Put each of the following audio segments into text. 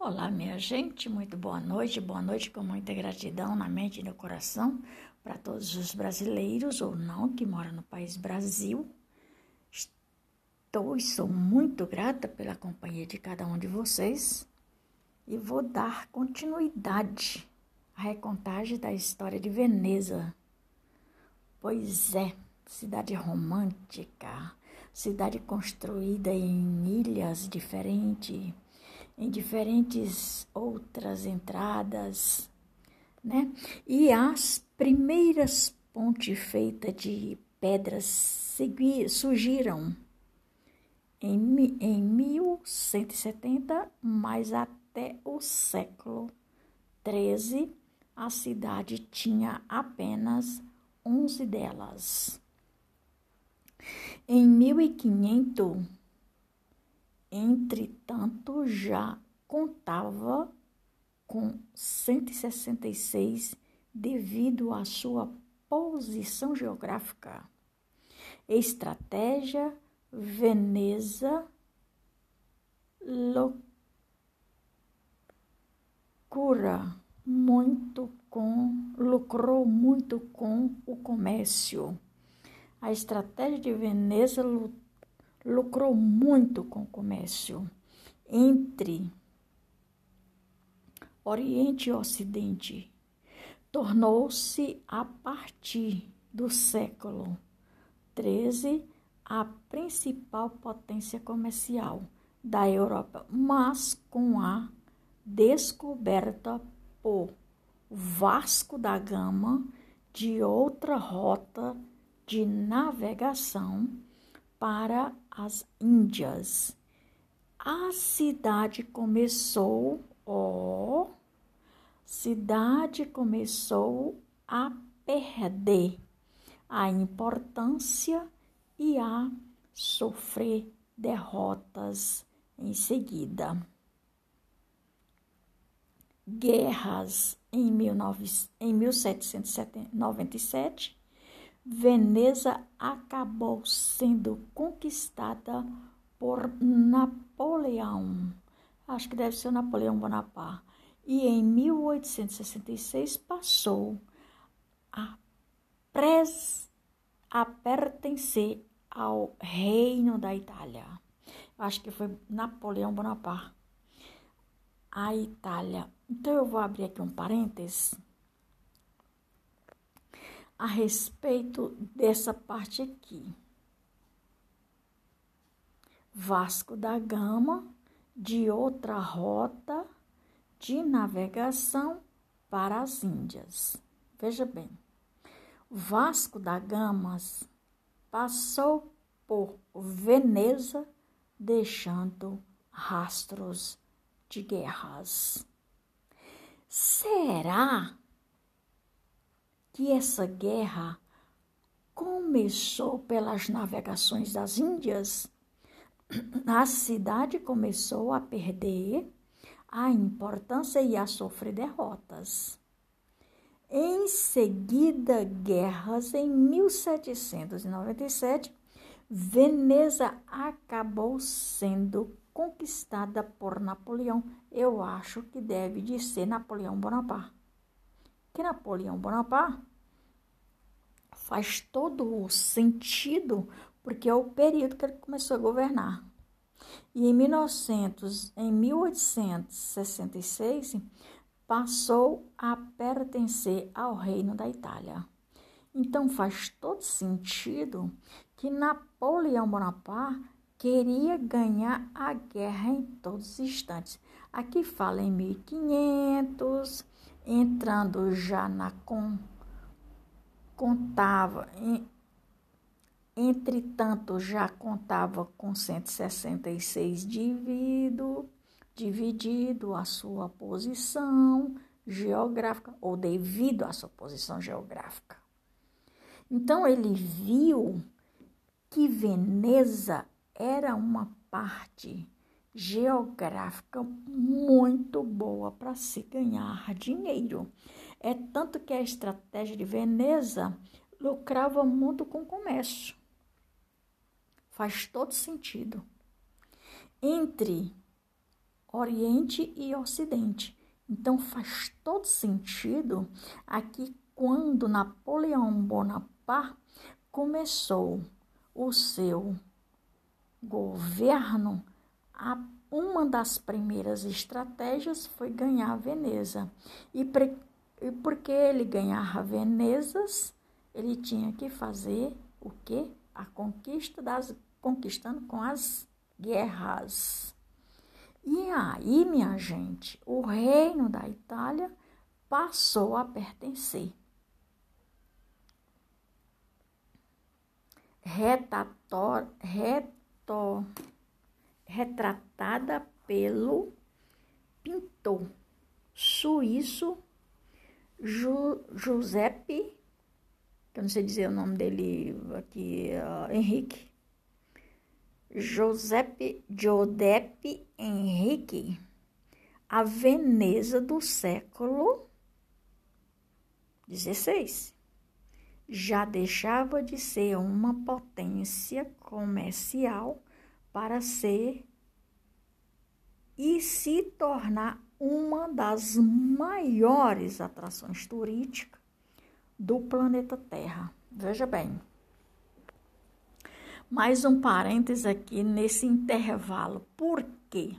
Olá, minha gente, muito boa noite, boa noite com muita gratidão na mente e no coração para todos os brasileiros ou não que moram no país Brasil. Estou e sou muito grata pela companhia de cada um de vocês e vou dar continuidade à recontagem da história de Veneza. Pois é, cidade romântica, cidade construída em ilhas diferentes em diferentes outras entradas, né? E as primeiras pontes feitas de pedras surgiram em, em 1170, mas até o século XIII a cidade tinha apenas 11 delas. Em 1500 Entretanto, já contava com 166 devido à sua posição geográfica. Estratégia Veneza loucura muito com lucrou muito com o comércio. A estratégia de Veneza lutou lucrou muito com o comércio entre Oriente e Ocidente. Tornou-se, a partir do século XIII, a principal potência comercial da Europa, mas com a descoberta por Vasco da Gama de outra rota de navegação para as Índias. A cidade começou, ó, cidade começou a perder a importância e a sofrer derrotas em seguida. Guerras em, 19, em 1797 Veneza acabou sendo conquistada por Napoleão. Acho que deve ser Napoleão Bonaparte. E em 1866 passou a, pres, a pertencer ao Reino da Itália. Acho que foi Napoleão Bonaparte. A Itália. Então eu vou abrir aqui um parênteses a respeito dessa parte aqui. Vasco da Gama de outra rota de navegação para as Índias. Veja bem, Vasco da Gama passou por Veneza, deixando rastros de guerras. Será que essa guerra começou pelas navegações das Índias, a cidade começou a perder a importância e a sofrer derrotas. Em seguida, guerras em 1797, Veneza acabou sendo conquistada por Napoleão. Eu acho que deve de ser Napoleão Bonaparte. Que Napoleão Bonaparte faz todo o sentido, porque é o período que ele começou a governar. E em, 1900, em 1866 passou a pertencer ao Reino da Itália. Então faz todo sentido que Napoleão Bonaparte queria ganhar a guerra em todos os instantes. Aqui fala em 1500, entrando já na com contava, entretanto, já contava com 166 dividido, dividido a sua posição geográfica, ou devido à sua posição geográfica. Então, ele viu que Veneza era uma parte geográfica muito boa para se ganhar dinheiro. É tanto que a estratégia de Veneza lucrava muito com o comércio. Faz todo sentido. Entre Oriente e Ocidente. Então faz todo sentido aqui quando Napoleão Bonaparte começou o seu governo, uma das primeiras estratégias foi ganhar Veneza. E, e porque ele ganhar Venezas, ele tinha que fazer o quê? A conquista das conquistando com as guerras. E aí, minha gente, o reino da Itália passou a pertencer. Retator, reto, retratada pelo pintor suíço Ju, Giuseppe, que eu não sei dizer o nome dele aqui, uh, Henrique, Giuseppe Giuseppe Henrique, a Veneza do século XVI. Já deixava de ser uma potência comercial para ser e se tornar uma das maiores atrações turísticas do planeta Terra. Veja bem, mais um parênteses aqui nesse intervalo. Por quê?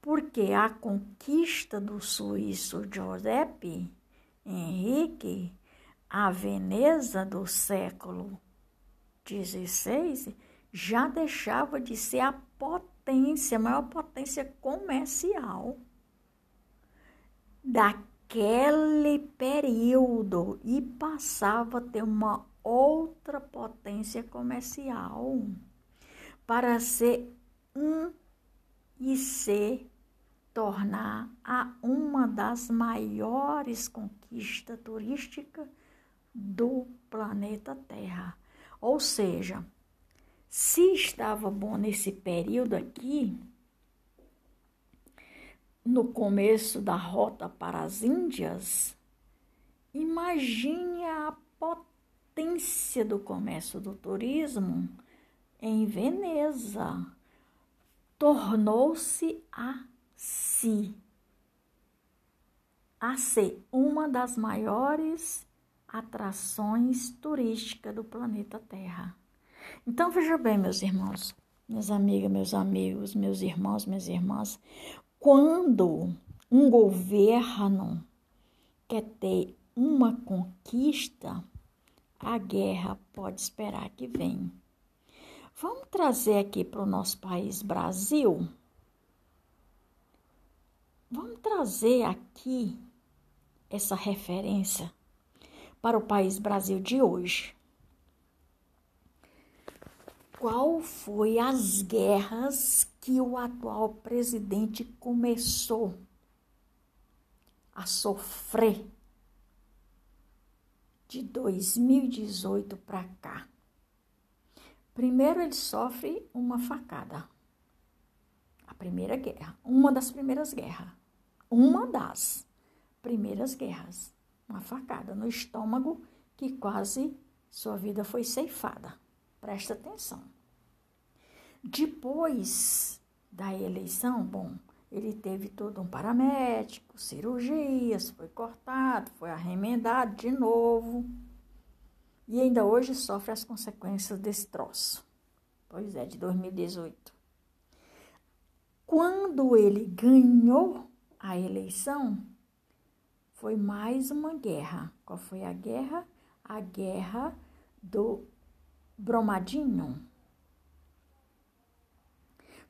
Porque a conquista do suíço Giuseppe Henrique, a Veneza do século XVI, já deixava de ser a potência, a maior potência comercial daquele período e passava a ter uma outra potência comercial para ser um e se tornar a uma das maiores conquistas turísticas do planeta Terra. Ou seja, se estava bom nesse período aqui, no começo da rota para as Índias, imagine a potência do comércio do turismo em Veneza tornou-se a si a ser uma das maiores atrações turísticas do planeta Terra. Então veja bem, meus irmãos, minhas amigas, meus amigos, meus irmãos, minhas irmãs, quando um governo quer ter uma conquista, a guerra pode esperar que vem. Vamos trazer aqui para o nosso país Brasil. Vamos trazer aqui essa referência para o país Brasil de hoje. Qual foi as guerras que o atual presidente começou a sofrer de 2018 para cá. Primeiro ele sofre uma facada. A primeira guerra, uma das primeiras guerras. Uma das primeiras guerras. Uma facada no estômago que quase sua vida foi ceifada. Presta atenção. Depois da eleição, bom, ele teve todo um paramédico, cirurgias, foi cortado, foi arremendado de novo. E ainda hoje sofre as consequências desse troço. Pois é, de 2018. Quando ele ganhou a eleição, foi mais uma guerra. Qual foi a guerra? A guerra do Bromadinho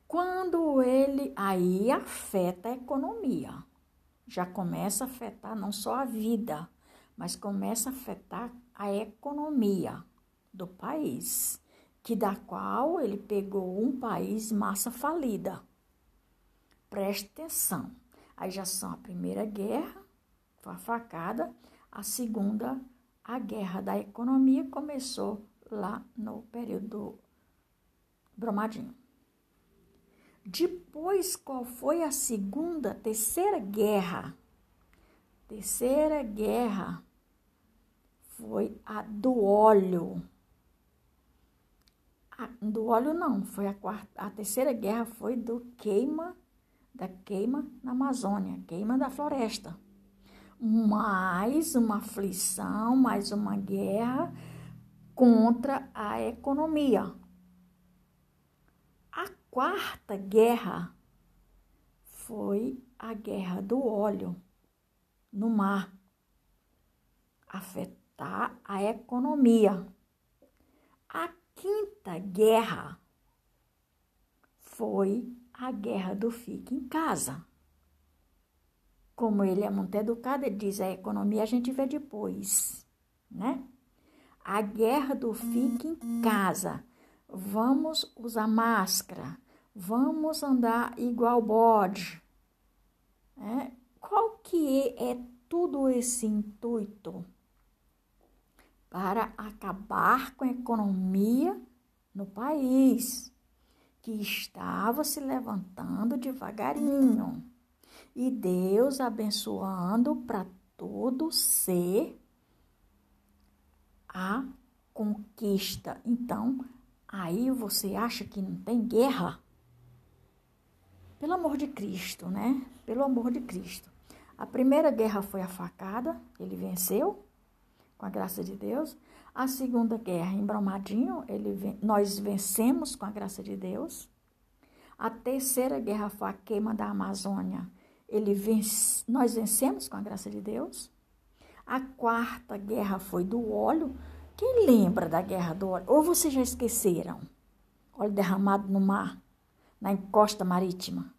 quando ele aí afeta a economia, já começa a afetar não só a vida, mas começa a afetar a economia do país, que da qual ele pegou um país massa falida. Preste atenção. Aí já são a primeira guerra, foi a facada, a segunda, a guerra da economia começou lá no período do Bromadinho. Depois, qual foi a segunda, terceira guerra? Terceira guerra foi a do óleo. A, do óleo não, foi a quarta, a terceira guerra foi do queima da queima na Amazônia, queima da floresta. Mais uma aflição, mais uma guerra contra a economia. A quarta guerra foi a guerra do óleo no mar, afetar a economia. A quinta guerra foi a guerra do fique em casa. Como ele é muito educado, ele diz a economia a gente vê depois, né? A guerra do fique em casa. Vamos usar máscara, vamos andar igual bode. Né? Qual que é tudo esse intuito? Para acabar com a economia no país, que estava se levantando devagarinho. E Deus abençoando para todo ser a conquista. Então, aí você acha que não tem guerra? Pelo amor de Cristo, né? Pelo amor de Cristo. A primeira guerra foi a facada, ele venceu, com a graça de Deus. A segunda guerra em Brumadinho, ele, nós vencemos com a graça de Deus. A terceira guerra foi a queima da Amazônia, ele vence, nós vencemos com a graça de Deus. A quarta guerra foi do óleo. Quem lembra da guerra do óleo? Ou vocês já esqueceram? Óleo derramado no mar na encosta marítima.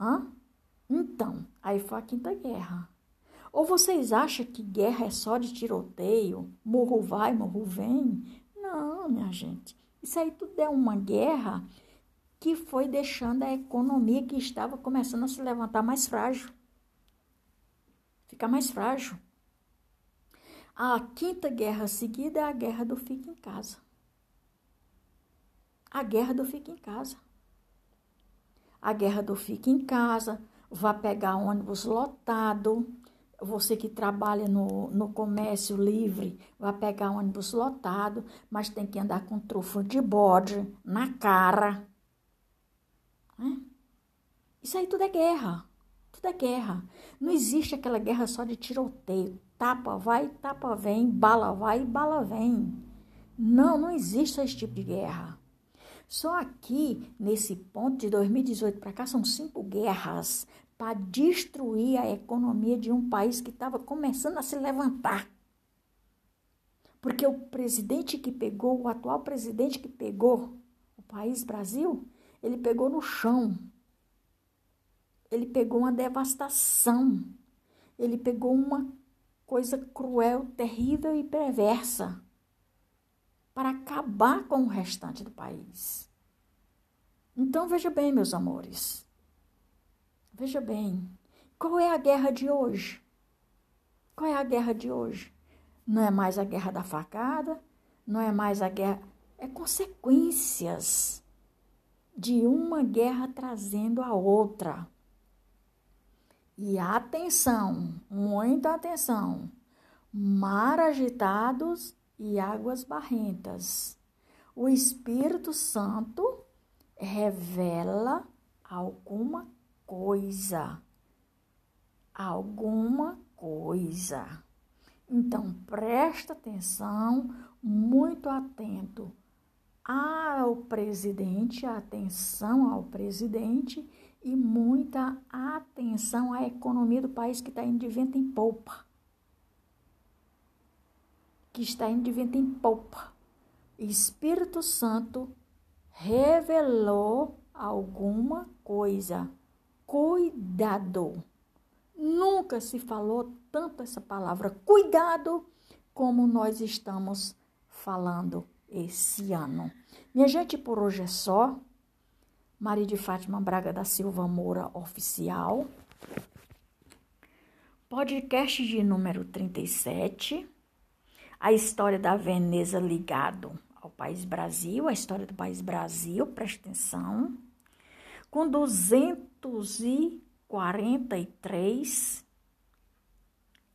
Hã? Então, aí foi a Quinta Guerra. Ou vocês acham que guerra é só de tiroteio, morro vai, morro vem? Não, minha gente. Isso aí tudo é uma guerra que foi deixando a economia que estava começando a se levantar mais frágil. Ficar mais frágil. A quinta guerra seguida é a guerra do fica em casa a guerra do fica em casa. A guerra do fica em casa, vá pegar ônibus lotado. Você que trabalha no, no comércio livre, vai pegar ônibus lotado, mas tem que andar com trufo de bode na cara. Né? Isso aí tudo é guerra. É guerra. Não existe aquela guerra só de tiroteio. Tapa vai, tapa vem, bala vai, bala vem. Não, não existe esse tipo de guerra. Só aqui, nesse ponto de 2018 para cá, são cinco guerras para destruir a economia de um país que estava começando a se levantar. Porque o presidente que pegou, o atual presidente que pegou o país Brasil, ele pegou no chão. Ele pegou uma devastação. Ele pegou uma coisa cruel, terrível e perversa para acabar com o restante do país. Então veja bem, meus amores. Veja bem. Qual é a guerra de hoje? Qual é a guerra de hoje? Não é mais a guerra da facada, não é mais a guerra. É consequências de uma guerra trazendo a outra. E atenção, muita atenção. Mar agitados e águas barrentas. O Espírito Santo revela alguma coisa. Alguma coisa. Então, presta atenção, muito atento ao presidente, atenção ao presidente e muita atenção à economia do país que está indo de vento em polpa que está indo de vento em polpa. Espírito Santo revelou alguma coisa. Cuidado. Nunca se falou tanto essa palavra cuidado como nós estamos falando esse ano. Minha gente, por hoje é só. Maria de Fátima Braga da Silva Moura Oficial. Podcast de número 37 a história da Veneza ligado ao país Brasil, a história do país Brasil, presta atenção, com 243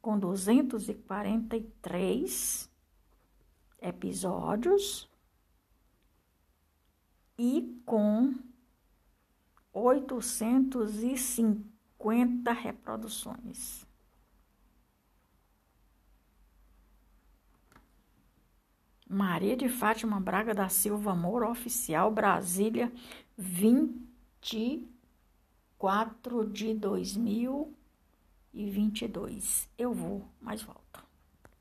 com 243 episódios. E com 850 reproduções. Maria de Fátima Braga da Silva Amor Oficial, Brasília, 24 de 2022. Eu vou, mas volto.